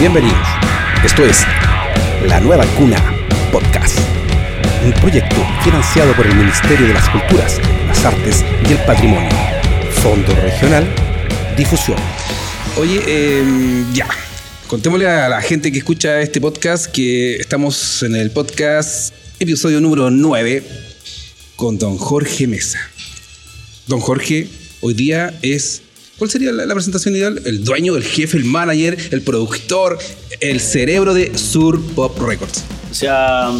Bienvenidos. Esto es La Nueva Cuna Podcast. Un proyecto financiado por el Ministerio de las Culturas, las Artes y el Patrimonio. Fondo Regional Difusión. Oye, eh, ya. Contémosle a la gente que escucha este podcast que estamos en el podcast episodio número 9 con don Jorge Mesa. Don Jorge hoy día es ¿Cuál sería la, la, presentación ideal? El dueño, el jefe, el manager, el productor, el cerebro de Sur Pop Records. O sea,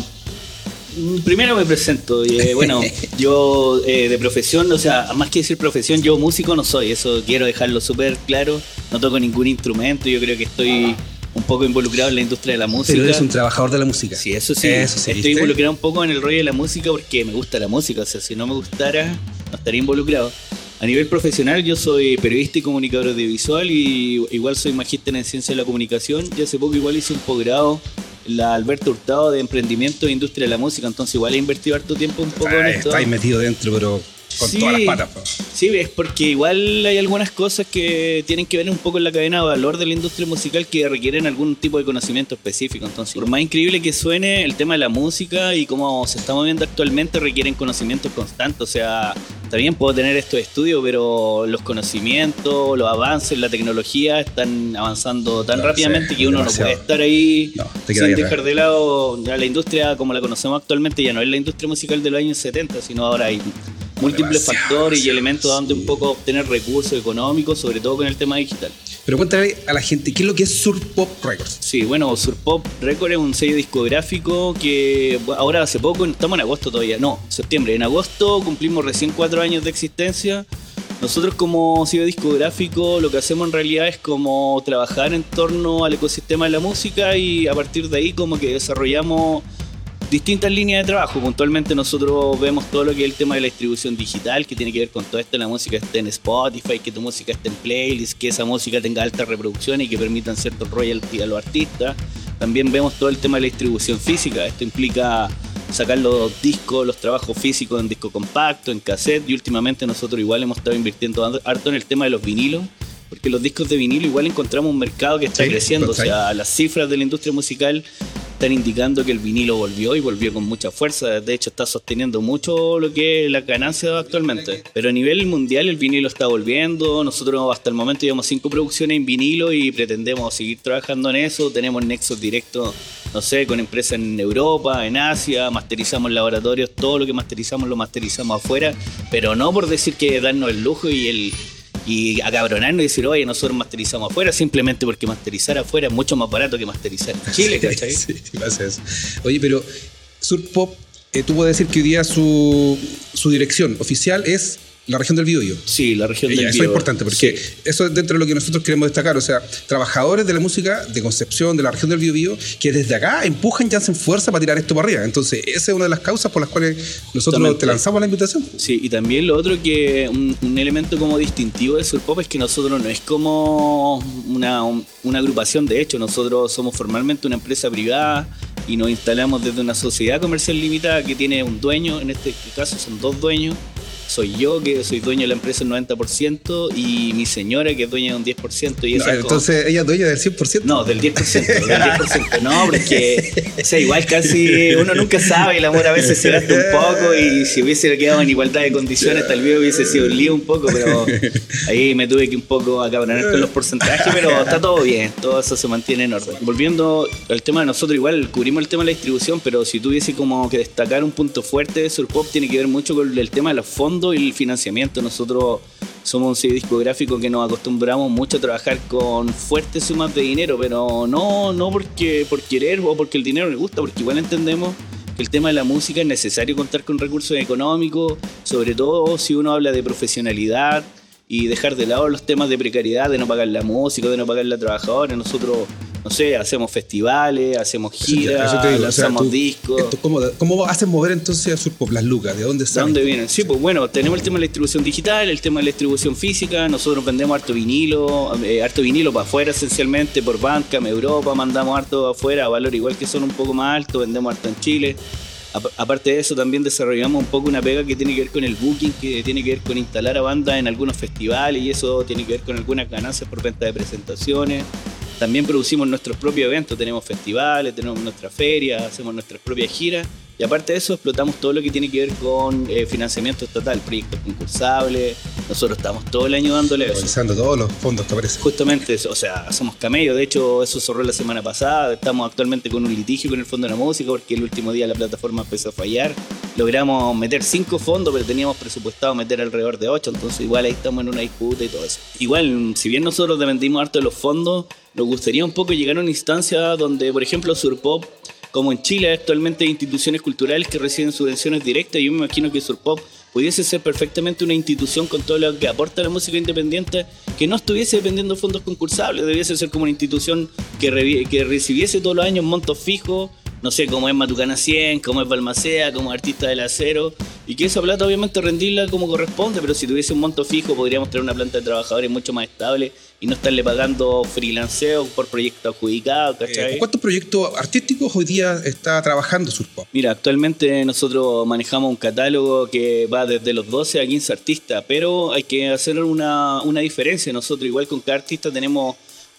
primero me presento. Eh, bueno, yo eh, de profesión, o sea, más que decir profesión, yo músico no soy. Eso quiero dejarlo súper claro. No toco ningún instrumento. Yo creo que estoy un poco involucrado en la industria de la música. Pero eres un trabajador de la música. Sí, eso sí. Eso sí, Estoy ¿viste? involucrado un poco en el rollo de la música porque me gusta la música. O sea, si no me gustara, no estaría involucrado. A nivel profesional, yo soy periodista y comunicador audiovisual y igual soy magíster en ciencia de la comunicación. Y hace poco igual hice un posgrado la Alberto Hurtado de Emprendimiento e Industria de la Música. Entonces igual he invertido harto tiempo un poco en esto. Estáis metido dentro, pero con Sí. todas las patas. Sí, es porque igual hay algunas cosas que tienen que ver un poco en la cadena de valor de la industria musical que requieren algún tipo de conocimiento específico. Entonces, por más increíble que suene, el tema de la música y cómo se está moviendo actualmente requieren conocimientos constantes. O sea, bien, puedo tener estos estudios, pero los conocimientos, los avances, la tecnología están avanzando tan No, rápidamente sí, que uno demasiado. no puede estar ahí No, sin dejar de lado ya la industria como la conocemos actualmente. Ya no es la industria musical de los años 70, sino ahora hay múltiples Demasiado, factores y elementos donde sí. un poco obtener recursos económicos, sobre todo con el tema digital. Pero cuéntale a la gente, ¿qué es lo que es Sur Pop Records? Sí, bueno, Surpop Record es un sello discográfico que ahora hace poco, estamos en agosto todavía, no, septiembre. En agosto cumplimos recién cuatro años de existencia. Nosotros como sello discográfico lo que hacemos en realidad es como trabajar en torno al ecosistema de la música y a partir de ahí como que desarrollamos distintas líneas de trabajo. Puntualmente nosotros vemos todo lo que es el tema de la distribución digital, que tiene que ver con todo esto, la música esté en Spotify, que tu música esté en playlist, que esa música tenga alta reproducción y que permitan ciertos royalties a los artistas. También vemos todo el tema de la distribución física. Esto implica sacar los discos, los trabajos físicos en disco compacto, en cassette y últimamente nosotros igual hemos estado invirtiendo harto en el tema de los vinilos. Porque los discos de vinilo igual encontramos un mercado que está Sí, creciendo. O ¿cachai? sea, las cifras de la industria musical están indicando que el vinilo volvió y volvió con mucha fuerza. De hecho, está sosteniendo mucho lo que es la ganancia actualmente. Pero a nivel mundial el vinilo está volviendo. Nosotros hasta el momento llevamos cinco producciones en vinilo y pretendemos seguir trabajando en eso. Tenemos nexos directos, no sé, con empresas en Europa, en Asia. Masterizamos laboratorios. Todo lo que masterizamos lo masterizamos afuera. Pero no por decir que darnos el lujo y el y acabronarnos y decir, oye, nosotros masterizamos afuera, simplemente porque masterizar afuera es mucho más barato que masterizar en Chile, ¿cachai? Sí, sí, pasa eso. Oye, pero Sur Pop, eh, tú puedes decir que hoy día su, su dirección oficial es la región del Biobío. Sí, la región Ya, del eso es Biobío. importante porque Sí. eso es dentro de lo que nosotros queremos destacar. O sea, trabajadores de la música de Concepción, de la región del Biobío, que desde acá empujan y hacen fuerza para tirar esto para arriba. Entonces, esa es una de las causas por las cuales nosotros te lanzamos la invitación. Sí, y también lo otro que un, un elemento como distintivo de Surpop es que nosotros no es como una, un- una agrupación de hecho, nosotros somos formalmente una empresa privada y nos instalamos desde una sociedad comercial limitada que tiene un dueño, en este caso son dos dueños. Soy yo, que soy dueño de la empresa el 90%, y mi señora, que es dueña de un 10%. Y No, como- entonces, ella es dueña del 100%. No, del 10%, del 10%. No, porque, o sea, igual casi uno nunca sabe, el amor a veces se gasta un poco y si hubiese quedado en igualdad de condiciones tal vez hubiese sido un lío un poco, pero ahí me tuve que un poco acabronar con los porcentajes, pero está todo bien, todo eso se mantiene en orden. Volviendo al tema de nosotros, igual cubrimos el tema de la distribución, pero si tuviese como que destacar un punto fuerte de Surpop tiene que ver mucho con el tema de los fondos y el financiamiento. Nosotros somos un sello discográfico que nos acostumbramos mucho a trabajar con fuertes sumas de dinero, pero no, no porque por querer o porque el dinero nos gusta, porque igual entendemos que el tema de la música es necesario contar con recursos económicos, sobre todo si uno habla de profesionalidad y dejar de lado los temas de precariedad, de no pagar la música, de no pagar la trabajadora. Nosotros, no sé, hacemos festivales, hacemos giras, o sea, lanzamos tú- discos. esto, ¿cómo, ¿Cómo haces mover entonces a Surpop las lucas? ¿De dónde ¿De salen? dónde vienen? Sí, pues bueno, tenemos el tema de la distribución digital, el tema de la distribución física, nosotros vendemos harto vinilo, eh, harto vinilo para afuera esencialmente, por Bandcamp, Europa, mandamos harto afuera a valor igual que son un poco más altos, vendemos harto en Chile. Ap- Aparte de eso, también desarrollamos un poco una pega que tiene que ver con el booking, que tiene que ver con instalar a bandas en algunos festivales y eso tiene que ver con algunas ganancias por venta de presentaciones. También producimos nuestros propios eventos, tenemos festivales, tenemos nuestra feria, hacemos nuestras propias giras y aparte de eso, explotamos todo lo que tiene que ver con eh, financiamiento estatal, proyectos concursables. Nosotros estamos todo el año dándole eso. todos los fondos que aparecen. Justamente, o sea, somos camellos. De hecho, eso cerró la semana pasada. Estamos actualmente con un litigio con el Fondo de la Música porque el último día la plataforma empezó a fallar. Logramos meter cinco fondos, pero teníamos presupuestado meter alrededor de ocho. Entonces, igual ahí estamos en una disputa y todo eso. Igual, si bien nosotros dependimos harto de los fondos, nos gustaría un poco llegar a una instancia donde, por ejemplo, Surpop como en Chile actualmente hay instituciones culturales que reciben subvenciones directas, yo me imagino que Surpop pudiese ser perfectamente una institución con todo lo que aporta la música independiente que no estuviese dependiendo de fondos concursables, debiese ser como una institución que, que recibiese todos los años montos fijos no sé, como es Matucana 100, como es Balmacea, como artista del acero, y que esa plata obviamente rendirla como corresponde, pero si tuviese un monto fijo podríamos tener una planta de trabajadores mucho más estable y no estarle pagando freelanceo por proyectos adjudicados, ¿cachai? ¿Cuántos proyectos artísticos hoy día está trabajando Surpop? Mira, actualmente nosotros manejamos un catálogo que va desde los 12 a 15 artistas, pero hay que hacer una, una diferencia. Nosotros igual con cada artista tenemos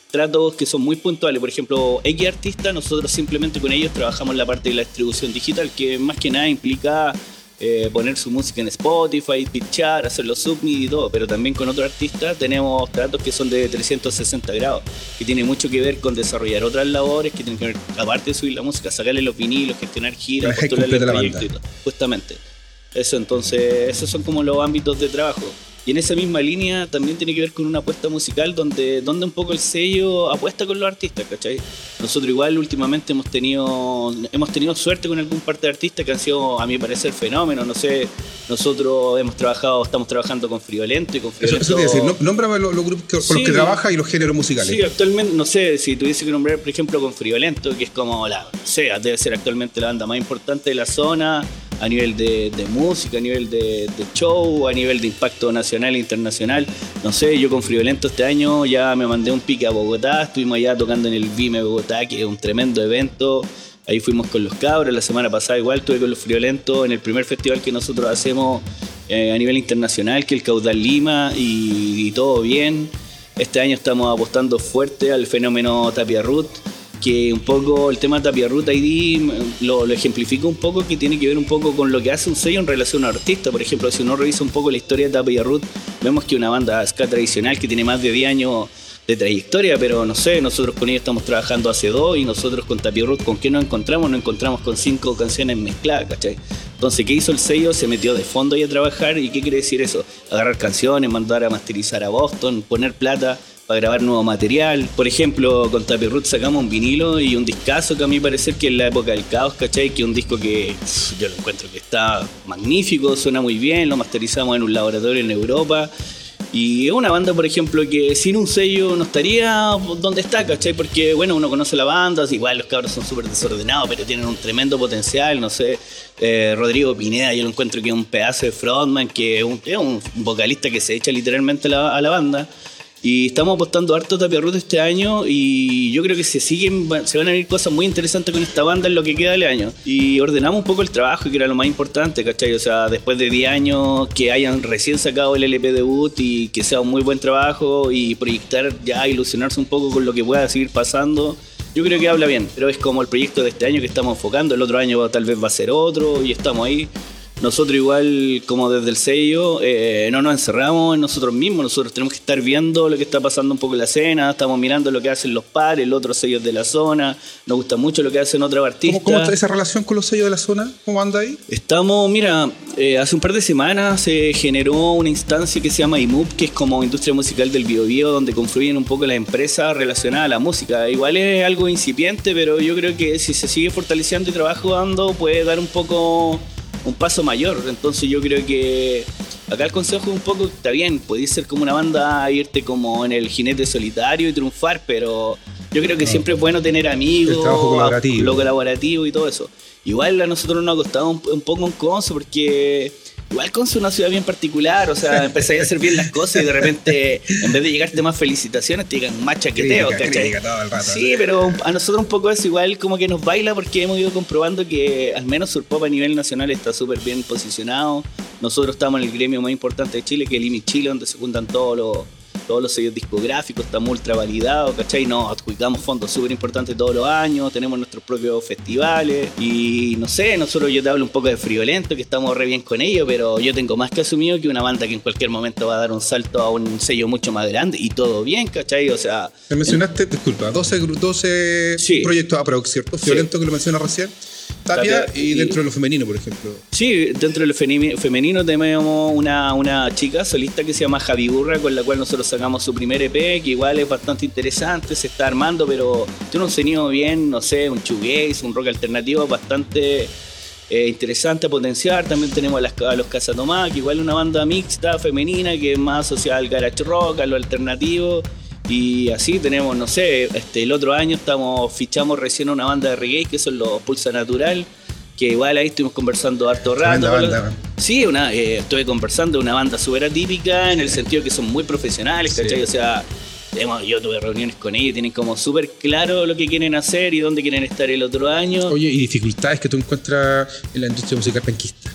tratos que son muy puntuales. Por ejemplo, X artista, nosotros simplemente con ellos trabajamos la parte de la distribución digital, que más que nada implica eh, poner su música en Spotify, pitchar, hacer los submit y todo. Pero también con otro artista tenemos tratos que son de 360 grados, que tiene mucho que ver con desarrollar otras labores, que tienen que ver, aparte de subir la música, sacarle los vinilos, gestionar giras, postularle el proyecto y todo. Justamente. Eso, entonces, esos son como los ámbitos de trabajo. Y en esa misma línea también tiene que ver con una apuesta musical donde, donde un poco el sello apuesta con los artistas, ¿cachai? Nosotros igual últimamente hemos tenido, hemos tenido suerte con algún parte de artistas que han sido, a mi parecer, fenómenos. No sé, nosotros hemos trabajado, estamos trabajando con Friolento y con Friolento. Eso, eso decir, nómbrame los, grupos con los que trabaja y los géneros musicales. Sí, actualmente, no sé, si tuviese que nombrar, por ejemplo, con Friolento, que es como la, no sé, debe ser actualmente la banda más importante de la zona a nivel de, música, a nivel de, show, a nivel de impacto nacional e internacional. No sé, yo con Friolento este año ya me mandé un pique a Bogotá, estuvimos allá tocando en el Vime Bogotá, que es un tremendo evento. Ahí fuimos con los cabros, la semana pasada igual estuve con los Friolentos en el primer festival que nosotros hacemos eh, a nivel internacional, que el Caudal Lima, y, y todo bien. Este año estamos apostando fuerte al fenómeno Tapia Ruth que un poco el tema Tapia Ruta ID lo, lo ejemplifica un poco, que tiene que ver un poco con lo que hace un sello en relación a un artista. Por ejemplo, si uno revisa un poco la historia de Tapia Ruth, vemos que una banda ska tradicional que tiene más de 10 años de trayectoria, pero no sé, nosotros con ellos estamos trabajando hace dos y nosotros con Tapia Ruth, ¿con qué nos encontramos? Nos encontramos con cinco canciones mezcladas, ¿cachai? Entonces, ¿qué hizo el sello? Se metió de fondo ahí a trabajar y ¿qué quiere decir eso? Agarrar canciones, mandar a masterizar a Boston, poner plata para grabar nuevo material. Por ejemplo, con Root sacamos un vinilo y un discazo que a mí parece que en la época del caos, ¿cachai? Que es un disco que yo lo encuentro que está magnífico, suena muy bien, lo masterizamos en un laboratorio en Europa. Y es una banda, por ejemplo, que sin un sello no estaría donde está, ¿cachai? Porque, bueno, uno conoce la banda, igual los cabros son súper desordenados, pero tienen un tremendo potencial, no sé. Eh, Rodrigo Pineda, yo lo encuentro que es un pedazo de frontman, que es un, vocalista que se echa literalmente a la banda. Y estamos apostando harto Tapia Ruth este año y yo creo que se siguen, se van a venir cosas muy interesantes con esta banda en lo que queda del año. Y ordenamos un poco el trabajo, que era lo más importante, ¿cachai? O sea, después de 10 años que hayan recién sacado el LP debut y que sea un muy buen trabajo y proyectar ya, ilusionarse un poco con lo que pueda seguir pasando. Yo creo que habla bien, pero es como el proyecto de este año que estamos enfocando, el otro año tal vez va a ser otro y estamos ahí nosotros igual como desde el sello eh, no nos encerramos en nosotros mismos, nosotros tenemos que estar viendo lo que está pasando un poco en la escena, estamos mirando lo que hacen los pares, los otros sellos de la zona, nos gusta mucho lo que hacen otros artistas. ¿Cómo, está esa relación con los sellos de la zona? ¿Cómo anda ahí? Estamos, mira, eh, hace un par de semanas se generó una instancia que se llama IMUP, que es como Industria Musical del Biobío, donde confluyen un poco las empresas relacionadas a la música. Igual es algo incipiente, pero yo creo que si se sigue fortaleciendo y trabajando puede dar un poco un paso mayor. Entonces yo creo que acá el consejo un poco está bien, podéis ser como una banda, irte como en el jinete solitario y triunfar, pero yo creo que siempre es bueno tener amigos, colaborativo. lo colaborativo y todo eso. Igual a nosotros nos ha costado un, un poco un conso porque Igual con una ciudad bien particular, o sea, empecé a hacer bien las cosas y de repente, en vez de llegarte más felicitaciones, te digan más chaqueteo, ¿cachai? Sí, pero a nosotros un poco es igual como que nos baila porque hemos ido comprobando que al menos Surpop a nivel nacional está súper bien posicionado. Nosotros estamos en el gremio más importante de Chile, que es el IMI Chile, donde se juntan todos los todos los sellos discográficos, estamos ultra validados, ¿cachai? Nos adjudicamos fondos súper importantes todos los años, tenemos nuestros propios festivales y no sé, nosotros yo te hablo un poco de Friolento, que estamos re bien con ellos, pero yo tengo más que asumido que una banda que en cualquier momento va a dar un salto a un sello mucho más grande y todo bien, ¿cachai? O sea... Me mencionaste, disculpa, 12, 12 Sí. proyectos aprox, ¿cierto? Friolento que lo mencionas recién. Tapia, Tapia y, y- dentro de lo femenino, por ejemplo. Sí, dentro de lo femenino tenemos una, una chica solista que se llama Javi Burra, con la cual nosotros sacamos su primer EP, que igual es bastante interesante, se está armando, pero tiene un sonido bien, no sé, un shoegaze, un rock alternativo bastante eh, interesante a potenciar. También tenemos a, las, a los Casa Tomás, que igual es una banda mixta, femenina, que es más asociada al garage rock, a lo alternativo. Y así tenemos, no sé, este, el otro año estamos fichamos recién una banda de reggae que son los Pulsa Natural, que igual ahí estuvimos conversando harto rato. Banda. Sí, una, eh, estuve conversando, una banda súper atípica en el sentido que son muy profesionales, Sí. ¿cachai? O sea, hemos- yo tuve reuniones con ellos, tienen como súper claro lo que quieren hacer y dónde quieren estar el otro año. Oye, y dificultades que tú encuentras en la industria musical penquista.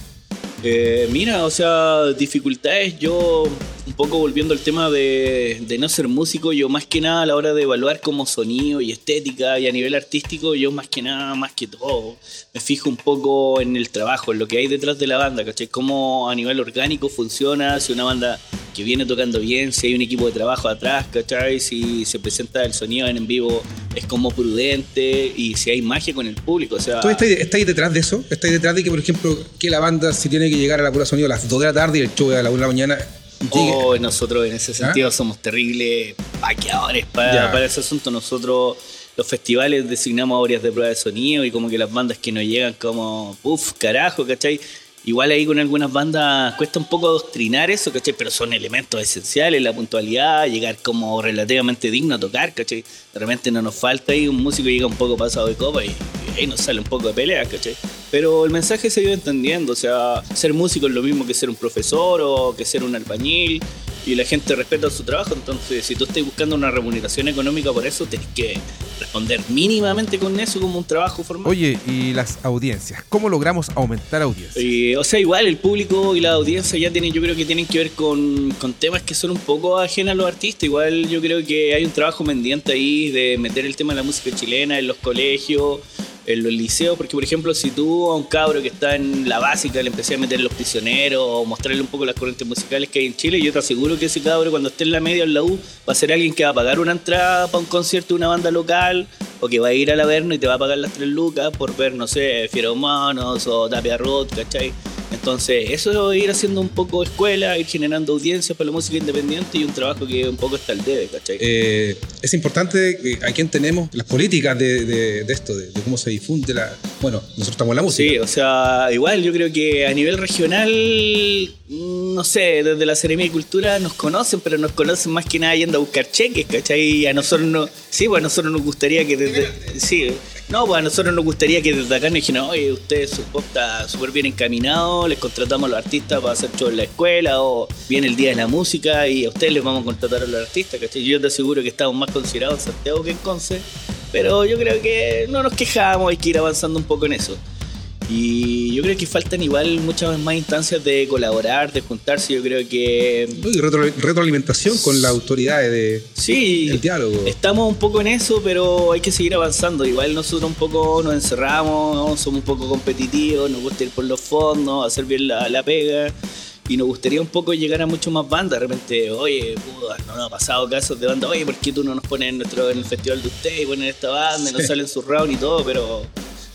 Eh, mira, o sea, dificultades, yo un poco volviendo al tema de, de no ser músico, yo más que nada a la hora de evaluar como sonido y estética y a nivel artístico, yo más que nada, más que todo, me fijo un poco en el trabajo, en lo que hay detrás de la banda, ¿cachai? Cómo a nivel orgánico funciona, si una banda que viene tocando bien, si hay un equipo de trabajo atrás, ¿cachai? Si se presenta el sonido en, en vivo es como prudente y si hay magia con el público, o sea... ¿Tú estás, estás detrás de eso? ¿Estás detrás de que, por ejemplo, que la banda si tiene que llegar a la pura sonido a las 2 de la tarde y el show a la 1 de la mañana? llegue? Oh, nosotros en ese sentido somos terribles paqueadores para, para ese asunto. Nosotros los festivales designamos áreas de prueba de sonido y como que las bandas que nos llegan como, uff, carajo, ¿cachai? Igual ahí con algunas bandas cuesta un poco adoctrinar eso, ¿cachai? Pero son elementos esenciales, la puntualidad, llegar como relativamente digno a tocar, ¿cachai? De repente no nos falta ahí un músico que llega un poco pasado de copa y, ahí nos sale un poco de pelea, ¿cachai? Pero el mensaje se ido entendiendo, o sea, ser músico es lo mismo que ser un profesor o que ser un albañil y la gente respeta su trabajo, entonces si tú estás buscando una remuneración económica por eso, tenés que responder mínimamente con eso como un trabajo formal. Oye, y las audiencias, ¿cómo logramos aumentar audiencia? Y, o sea, igual el público y la audiencia ya tienen, yo creo que tienen que ver con, con temas que son un poco ajenos a los artistas. Igual yo creo que hay un trabajo pendiente ahí de meter el tema de la música chilena en los colegios, en los liceos, porque por ejemplo, si tú a un cabro que está en la básica le empecé a meter los prisioneros o mostrarle un poco las corrientes musicales que hay en Chile, yo te aseguro que ese cabro cuando esté en la media o en la U va a ser alguien que va a pagar una entrada para un concierto de una banda local o que va a ir al Averno y te va a pagar las tres lucas por ver, no sé, Fieromonos o Tapia Roth, ¿cachai? Entonces, eso es ir haciendo un poco escuela, ir generando audiencias para la música independiente y un trabajo que un poco está al debe, ¿cachai? Eh, es importante a quién tenemos las políticas de, de- de esto, de, de cómo se difunde la. Bueno, nosotros estamos en la música. Sí, o sea, igual yo creo que a nivel regional, mm, no sé, desde la Seremia de Cultura nos conocen, pero nos conocen más que nada yendo a buscar cheques, ¿cachai? Y a nosotros no, sí, pues a nosotros nos gustaría que desde, sí, no, pues a nosotros nos gustaría que desde acá nos dijeran, oye, ustedes su pop está súper bien encaminado, les contratamos a los artistas para hacer show en la escuela, o viene el día de la música y a ustedes les vamos a contratar a los artistas, ¿cachai? Yo te aseguro que estamos más considerados en Santiago que en Conce, pero yo creo que no nos quejamos, hay que ir avanzando un poco en eso. Y yo creo que faltan igual muchas más instancias de colaborar, de juntarse. Yo creo que ¿no? Y retro- retroalimentación con las autoridades de, sí, el diálogo. estamos un poco en eso, pero hay que seguir avanzando. Igual nosotros un poco nos encerramos, ¿no? somos un poco competitivos, nos gusta ir por los fondos, hacer bien la, la pega. Y nos gustaría un poco llegar a mucho más bandas. De repente, oye, no nos ha pasado casos de bandas, oye, ¿por qué tú no nos pones en, nuestro, en el festival de ustedes y ponen esta banda y nos Sí. salen sus rounds y todo? Pero.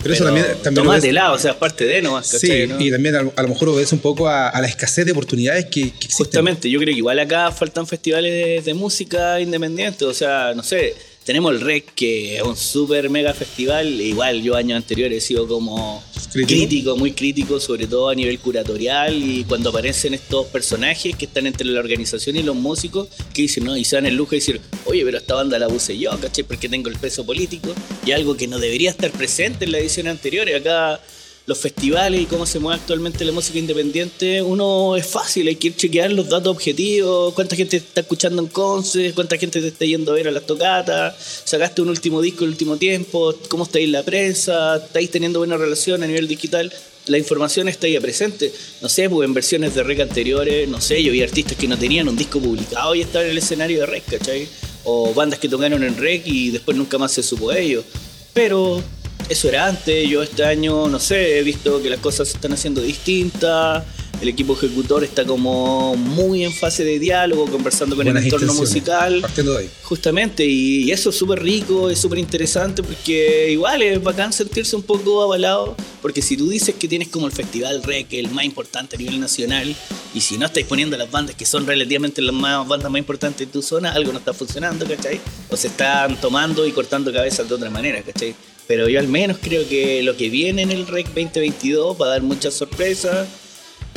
Pero eso también- también Tómatela, o sea, es parte de nomás, Sí, ¿cachai? no? y también a, lo- a lo mejor obedece un poco a, a la escasez de oportunidades que, que existen. Justamente, yo creo que igual acá faltan festivales de, de música independiente. O sea, no sé, tenemos el REC, que es un súper mega festival. Igual yo años anteriores he sido como ¿Crítico? crítico, muy crítico, sobre todo a nivel curatorial. Y cuando aparecen estos personajes que están entre la organización y los músicos, que dicen, no, y se dan el lujo de decir, oye, pero esta banda la puse yo, ¿cachai? Porque tengo el peso político. Y algo que no debería estar presente en la edición anterior. Acá los festivales y cómo se mueve actualmente la música independiente, uno es fácil, hay que chequear los datos objetivos, cuánta gente te está escuchando en Conce, cuánta gente te está yendo a ver a las tocatas, sacaste un último disco el último tiempo, cómo estáis la prensa, estáis teniendo buena relación a nivel digital. la información está ya presente. No sé, pues en versiones de rec anteriores, no sé, yo vi artistas que no tenían un disco publicado y estaban en el escenario de rec, ¿cachai? O bandas que tocaron en rec y después nunca más se supo ellos. Pero eso era antes, yo este año, no sé, he visto que las cosas se están haciendo distintas. El equipo ejecutor está como muy en fase de diálogo, conversando con Buenas el entorno musical. Partiendo de ahí. Justamente, y, y eso es súper rico, es súper interesante porque igual es bacán sentirse un poco avalado, porque si tú dices que tienes como el festival REC, el más importante a nivel nacional, y si no estáis poniendo las bandas que son relativamente las más, bandas más importantes de tu zona, algo no está funcionando, ¿cachai? O se están tomando y cortando cabezas de otra manera, ¿cachai? Pero yo al menos creo que lo que viene en el REC 2022 va a dar muchas sorpresas,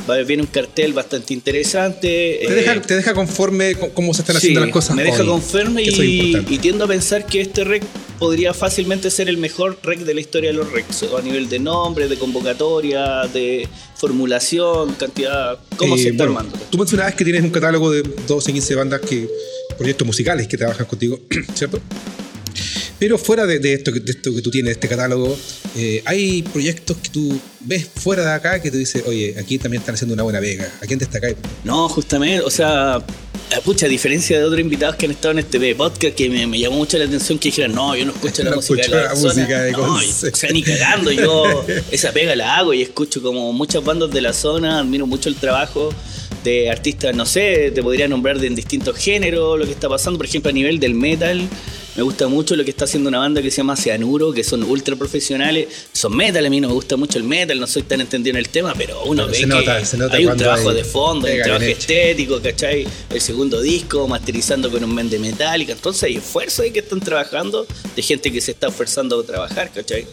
va a viene un cartel bastante interesante. Te eh, deja, te deja conforme con cómo se están Sí, haciendo las cosas. Me deja hoy, conforme y, y tiendo a pensar que este rec podría fácilmente ser el mejor rec de la historia de los recs, a nivel de nombre, de convocatoria, de formulación, cantidad, cómo Eh, se está bueno, armando. Tú mencionabas que tienes un catálogo de 12, 15 bandas que proyectos musicales que trabajan contigo, ¿cierto? Pero fuera de, de esto, que- de esto que tú tienes, este catálogo, eh, hay proyectos que tú ves fuera de acá que tú dices, oye, aquí también están haciendo una buena vega. ¿A quién destacáis? No, justamente, o sea, eh, pucha, a diferencia de otros invitados que han estado en este podcast, que me, me llamó mucho la atención que dijeran, no, yo no escucho la No música de la, zona". música de No, Conce. o sea, ni cagando, yo esa pega la hago y escucho como muchas bandas de la zona, admiro mucho el trabajo de artistas, no sé, te podría nombrar de en distintos géneros, lo que está pasando, por ejemplo, a nivel del metal. Me gusta mucho lo que está haciendo una banda que se llama Cianuro, que son ultra profesionales. Son metal, a mí no me gusta mucho el metal, no soy tan entendido en el tema, pero uno Pero ve se que nota, se nota hay un trabajo hay de fondo, hay un trabajo hecho. estético, ¿cachai? El segundo disco, masterizando con un men de metálica. Entonces hay esfuerzo ahí que están trabajando de gente que se está esforzando a trabajar, ¿cachai?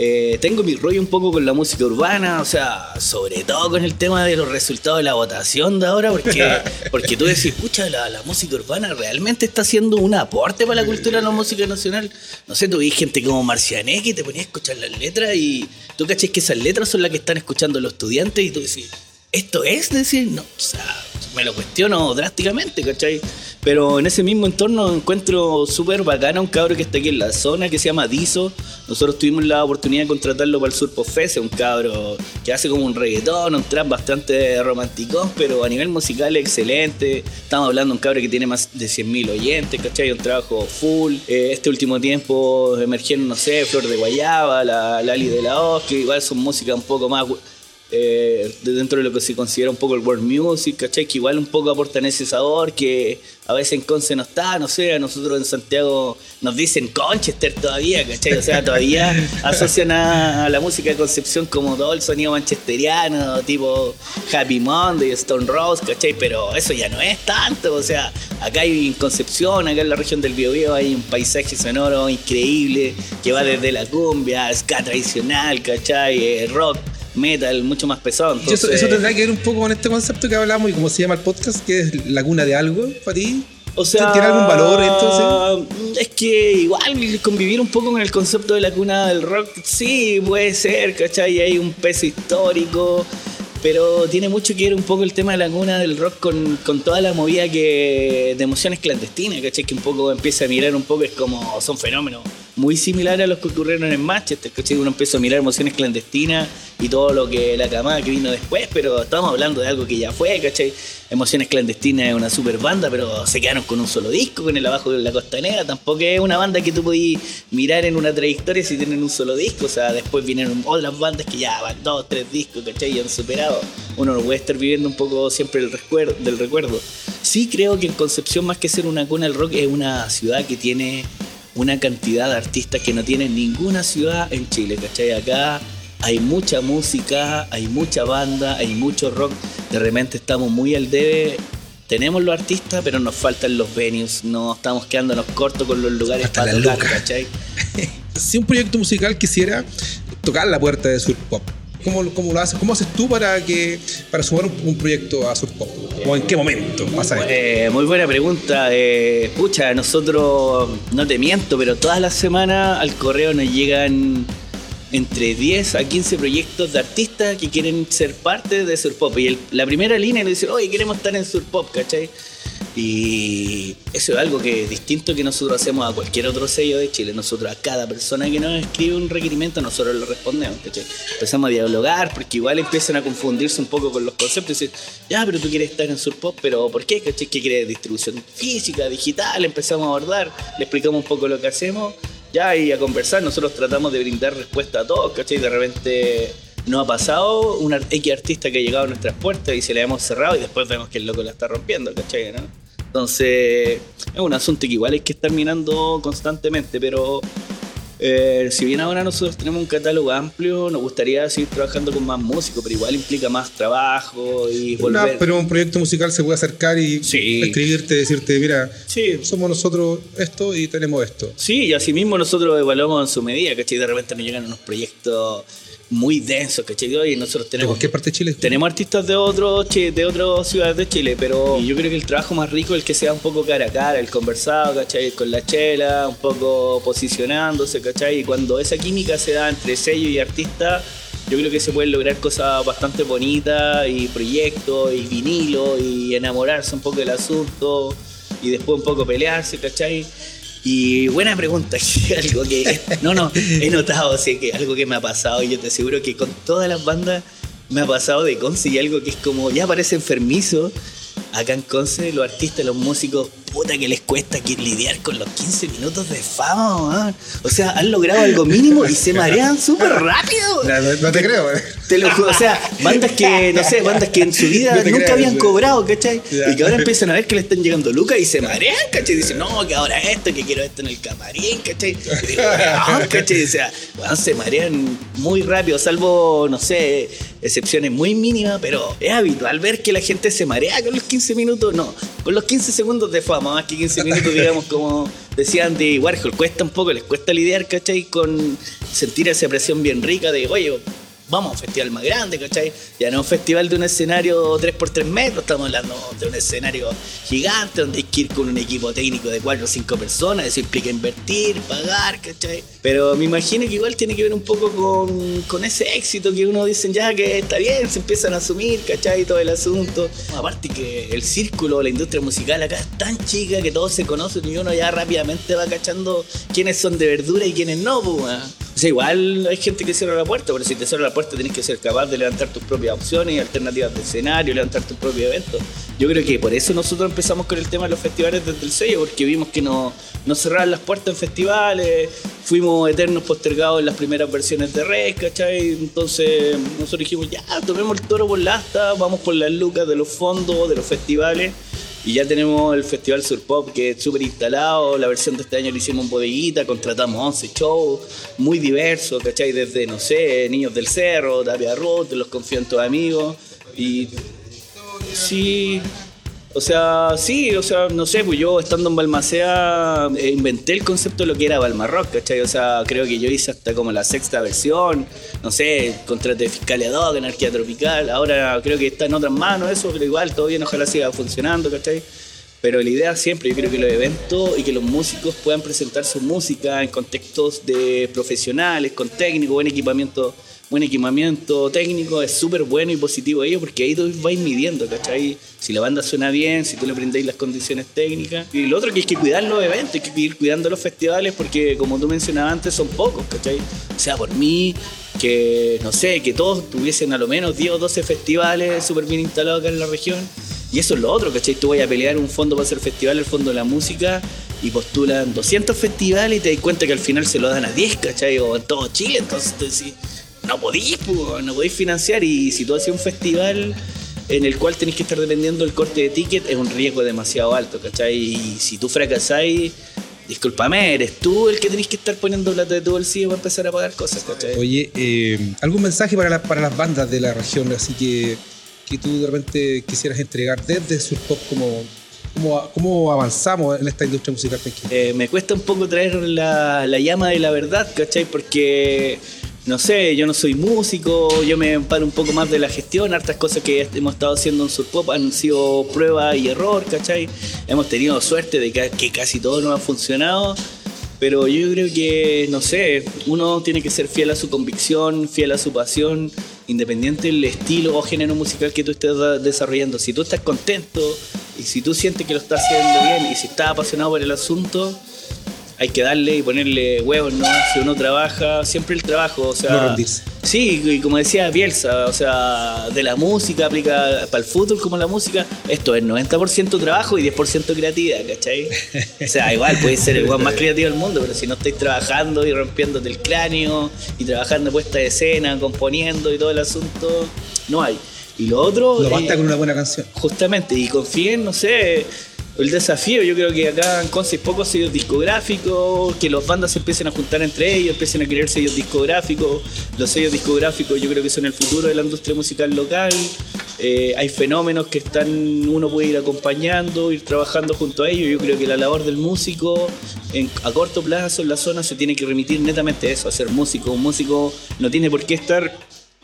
Eh, tengo mi rollo un poco con la música urbana, o sea, sobre todo con el tema de los resultados de la votación de ahora, porque, porque tú decís, escucha, la, la música urbana realmente está haciendo un aporte para la cultura de la música nacional. No sé, tú vi gente como Marcianek y te ponías a escuchar las letras y tú cachés que esas letras son las que están escuchando los estudiantes y tú decís, ¿esto es decir? No, o sea, me lo cuestiono drásticamente, ¿cachai? Pero en ese mismo entorno encuentro súper bacana un cabro que está aquí en la zona que se llama Dizo. Nosotros tuvimos la oportunidad de contratarlo para el Sur Pop Fest, es un cabro que hace como un reggaetón, un trap bastante romántico, pero a nivel musical excelente. Estamos hablando de un cabro que tiene más de 100.000 oyentes, ¿cachai? Un trabajo full. Eh, este último tiempo emergieron, no sé, Flor de Guayaba, la Lali de la Oz, que igual son música un poco más eh, de dentro de lo que se considera un poco el world music, ¿cachai? Que igual un poco aportan ese sabor que a veces en Conce no está, no sé, a nosotros en Santiago nos dicen Conchester todavía, ¿cachai? O sea, todavía asocian a, a la música de Concepción como todo el sonido manchesteriano, tipo Happy Monday, Stone Rose, ¿cachai? Pero eso ya no es tanto, o sea, acá hay en Concepción, acá en la región del Biobío hay un paisaje sonoro increíble que va desde la cumbia, ska tradicional, ¿cachai? Eh, rock metal mucho más pesado. Y eso, Entonces, eso tendrá que ver un poco con este concepto que hablamos y cómo se llama el podcast, que es Laguna de Algo para ti. o sea, ¿Tiene algún valor esto? Es que igual convivir un poco con el concepto de la cuna del rock, sí, puede ser, ¿cachai? Hay un peso histórico, pero tiene mucho que ver un poco el tema de la cuna del rock con, con toda la movida que de emociones clandestinas, ¿cachai? Que un poco empieza a mirar un poco, es como son fenómenos muy similares a los que ocurrieron en Manchester, ¿cachai? Uno empieza a mirar emociones clandestinas y todo lo que la camada que vino después, pero estamos hablando de algo que ya fue, ¿cachai? Emociones clandestinas es una super banda, pero se quedaron con un solo disco, con el abajo de la costanera. Tampoco es una banda que tú podías mirar en una trayectoria si tienen un solo disco. O sea, después vinieron otras bandas que ya van dos, tres discos, ¿cachai? Y han superado. Uno no puede estar viviendo un poco siempre el recuerdo, del recuerdo. Sí creo que en Concepción, más que ser una cuna del rock, es una ciudad que tiene una cantidad de artistas que no tiene ninguna ciudad en Chile, ¿cachai? Acá hay mucha música, hay mucha banda, hay mucho rock. De repente estamos muy al debe. Tenemos los artistas, pero nos faltan los venues. No estamos quedándonos cortos con los lugares para tocar. ¿cachai? Si un proyecto musical quisiera tocar la puerta de Sur Pop, ¿cómo, cómo lo haces? ¿Cómo haces tú para que para sumar un, proyecto a Sur Pop? ¿O en qué momento pasa? Eh, muy buena pregunta. Eh, pucha, nosotros, no te miento, pero todas las semanas al correo nos llegan entre 10 a 15 proyectos de artistas que quieren ser parte de Surpop. Y la primera línea le dice, oye, queremos estar en Surpop, ¿cachai? Y eso es algo que es distinto que nosotros hacemos a cualquier otro sello de Chile. Nosotros a cada persona que nos escribe un requerimiento, nosotros lo respondemos. ¿cachai? Empezamos a dialogar porque igual empiezan a confundirse un poco con los conceptos. Y decir, ya, pero tú quieres estar en Surpop, pero ¿por qué? ¿Qué quieres? Distribución física, digital. Empezamos a abordar, le explicamos un poco lo que hacemos. Ya, y a conversar, nosotros tratamos de brindar respuesta a todos, ¿cachai? De repente no ha pasado un X artista que ha llegado a nuestras puertas y se le hemos cerrado y después vemos que el loco la está rompiendo, ¿cachai? ¿no? Entonces, es un asunto que igual hay que estar mirando constantemente, pero eh, si bien ahora nosotros tenemos un catálogo amplio, nos gustaría seguir trabajando con más músicos, pero igual implica más trabajo y No, volver. pero un proyecto musical se puede acercar y Sí. escribirte, decirte, mira, Sí. somos nosotros esto y tenemos esto. Sí, y así mismo nosotros evaluamos en su medida, ¿cachai? De repente nos llegan unos proyectos muy densos, ¿cachai? Y nosotros ¿De tenemos... cualquier parte de Chile? Tenemos artistas de otros de otras ciudades de Chile, pero yo creo que el trabajo más rico es el que sea un poco cara a cara, el conversado, ¿cachai? Con la chela, un poco posicionándose, ¿cachai? Y cuando esa química se da entre sello y artista, yo creo que se pueden lograr cosas bastante bonitas y proyectos y vinilo y enamorarse un poco del asunto y después un poco pelearse, ¿cachai? Y buena pregunta, algo que no, no, he notado, así que algo que me ha pasado y yo te aseguro que con todas las bandas me ha pasado de Conce y algo que es como ya parece enfermizo. Acá en Conce los artistas, los músicos, puta que les cuesta que lidiar con los 15 minutos de fama, man. O sea, han logrado algo mínimo y se marean súper rápido. No, no- no te creo. ¿eh? Te lo juro, o sea, bandas que, no sé, bandas que en su vida No nunca creo, habían sí. cobrado, ¿cachai? Y que ahora empiezan a ver que le están llegando lucas y se marean, ¿cachai? Y dicen, no, que ahora esto, que quiero esto en el camarín, ¿cachai? Y digo, "Weón", ¿cachai? O sea, se marean muy rápido, salvo, no sé, excepciones muy mínimas, pero es habitual ver que la gente se marea con los 15 minutos, no, con los 15 segundos de fama, más que 15 minutos, digamos, como decían de Warhol, cuesta un poco, les cuesta lidiar, ¿cachai? Con sentir esa presión bien rica de, oye, vamos a un festival más grande, ¿cachai? Ya no un festival de un escenario 3x3 metros, estamos hablando de un escenario gigante donde hay que ir con un equipo técnico de 4 o 5 personas, eso implica invertir, pagar, ¿cachai? Pero me imagino que igual tiene que ver un poco con, con ese éxito que uno dice ya que está bien, se empiezan a asumir, ¿cachai? Todo el asunto. Aparte que el círculo, la industria musical acá es tan chica que todos se conocen y uno ya rápidamente va cachando quiénes son de verdura y quiénes no, pues, sea, igual hay gente que cierra la puerta, pero si te cierra la puerta tenés que ser capaz de levantar tus propias opciones y alternativas de escenario, levantar tu propio evento. Yo creo que por eso nosotros empezamos con el tema de los festivales desde el sello, porque vimos que no- nos cerraban las puertas en festivales, fuimos eternos postergados en las primeras versiones de Red, ¿cachai? Entonces nosotros dijimos, ya, tomemos el toro por la vamos por las lucas de los fondos, de los festivales. Y ya tenemos el Festival Surpop que es súper instalado. La versión de este año lo hicimos en bodeguita, contratamos 11 shows, muy diversos, ¿cachai? Desde, no sé, Niños del Cerro, Tapia Ruth, Los tus amigos. Y sí, o sea, sí, o sea, no sé, pues yo estando en Balmacea eh, inventé el concepto de lo que era Balmarrock, ¿cachai? O sea, creo que yo hice hasta como la sexta versión, no sé, contrato de Fiscalía Dog, Anarquía Tropical, ahora creo que está en otras manos eso, pero igual todo bien, ojalá siga funcionando, ¿cachai? Pero la idea siempre, yo creo que los eventos y que los músicos puedan presentar su música en contextos de profesionales, con técnico, buen equipamiento, buen equipamiento técnico, es súper bueno y positivo ello porque ahí tú vais midiendo, ¿cachai? Si la banda suena bien, si tú le brindáis las condiciones técnicas. Y lo otro que hay que cuidar los eventos, hay que ir cuidando los festivales porque como tú mencionabas antes son pocos, ¿cachai? O sea, por mí que, no sé, que todos tuviesen a lo menos 10 o 12 festivales súper bien instalados acá en la región. Y eso es lo otro, ¿cachai? Tú vas a pelear un fondo para hacer festival, el fondo de la música, y postulan 200 festivales y te das cuenta que al final se lo dan a 10, ¿cachai? O en todo Chile, entonces tú decís, no podís, po, no podís financiar. Y si tú haces un festival en el cual tenés que estar dependiendo del corte de ticket, es un riesgo demasiado alto, ¿cachai? Y si tú fracasáis, discúlpame, eres tú el que tenés que estar poniendo plata de tu bolsillo para empezar a pagar cosas, ¿cachai? Oye, eh, ¿algún mensaje para, la- para las bandas de la región? Así que, que tú de repente quisieras entregar desde Surpop como, cómo avanzamos en esta industria musical. Eh, me cuesta un poco traer la, la llama de la verdad, ¿cachai? Porque, no sé, yo no soy músico, yo me amparo un poco más de la gestión, hartas cosas que hemos estado haciendo en Surpop han sido prueba y error, ¿cachai? Hemos tenido suerte de que, casi todo nos ha funcionado, pero yo creo que, no sé, uno tiene que ser fiel a su convicción, fiel a su pasión, independiente del estilo o género musical que tú estés desarrollando. Si tú estás contento y si tú sientes que lo estás haciendo bien y si estás apasionado por el asunto, hay que darle y ponerle huevos, ¿no? Si uno trabaja, siempre el trabajo, o sea... No rendirse. Sí, y como decía Bielsa, o sea, de la música aplica para el fútbol como la música, esto es 90% trabajo y 10% creatividad, ¿cachai? O sea, igual puede ser el más creativo del mundo, pero si no estáis trabajando y rompiéndote el cráneo y trabajando puesta de escena, componiendo y todo el asunto, no hay. Y lo otro... No basta eh, con una buena canción. Justamente, y confíen, no sé, el desafío, yo creo que acá en Conce hay pocos sellos discográficos, que los bandas se empiecen a juntar entre ellos, empiecen a crear sellos discográficos. Los sellos discográficos yo creo que son el futuro de la industria musical local. Eh, hay fenómenos que están, uno puede ir acompañando, ir trabajando junto a ellos. Yo creo que la labor del músico a corto plazo en la zona se tiene que remitir netamente a eso, a ser músico. Un músico no tiene por qué estar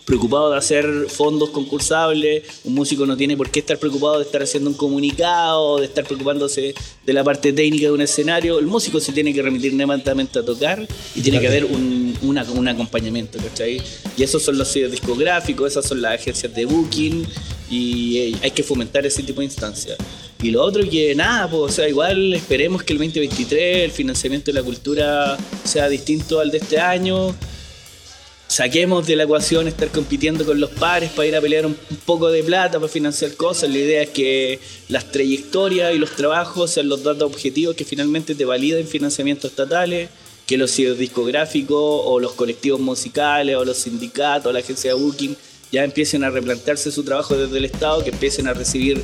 preocupado de hacer fondos concursables, un músico no tiene por qué estar preocupado de estar haciendo un comunicado, de estar preocupándose de la parte técnica de un escenario, el músico se tiene que remitir netamente a tocar y tiene que haber un, una- un acompañamiento, ¿cachai? Y esos son los sellos discográficos, esas son las agencias de booking y eh, hay que fomentar ese tipo de instancias. Y lo otro que nada, pues, o sea, igual esperemos que el 2023 el financiamiento de la cultura sea distinto al de este año saquemos de la ecuación estar compitiendo con los pares para ir a pelear un, poco de plata para financiar cosas. La idea es que las trayectorias y los trabajos sean los datos objetivos que finalmente te validen financiamientos estatales, que los discográficos o los colectivos musicales o los sindicatos o la agencia de booking ya empiecen a replantearse su trabajo desde el Estado, que empiecen a recibir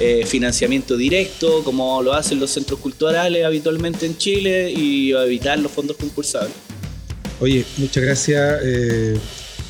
eh, financiamiento directo, como lo hacen los centros culturales habitualmente en Chile, y evitar los fondos concursables. Oye, muchas gracias eh,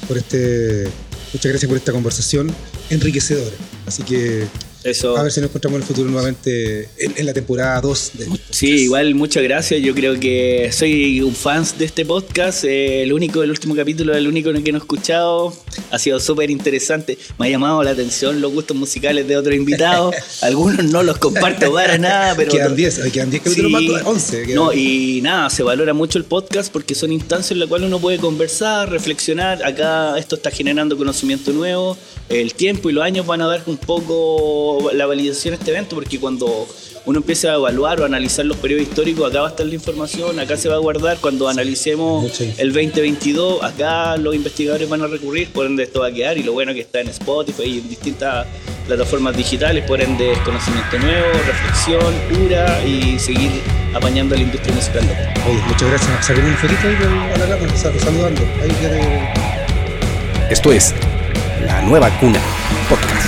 por este. Muchas gracias por esta conversación enriquecedora. Así que Eso. a ver si nos encontramos en el futuro nuevamente en, en la temporada 2 de Sí, igual muchas gracias. Yo creo que soy un fan de este podcast. Eh, el único, el último capítulo, el único en el que no he escuchado. Ha sido súper interesante. Me ha llamado la atención los gustos musicales de otros invitados. Algunos no los comparto para nada, pero. Quedan 10, quedan 10 capítulos Sí. más, 11. quedan- No, y nada, se valora mucho el podcast porque son instancias en las cuales uno puede conversar, reflexionar. Acá esto está generando conocimiento nuevo. El tiempo y los años van a dar un poco la validación a este evento porque cuando uno empieza a evaluar o analizar los periodos históricos, acá va a estar la información, acá se va a guardar. Cuando analicemos el 2022, acá los investigadores van a recurrir, por ende esto va a quedar y lo bueno es que está en Spotify y en distintas plataformas digitales, por ende es conocimiento nuevo, reflexión pura y seguir apañando a la industria musical. Oye, muchas gracias. Una fotito ahí con- a la cámara, saludando. Ahí Esto es La Nueva Cuna Podcast.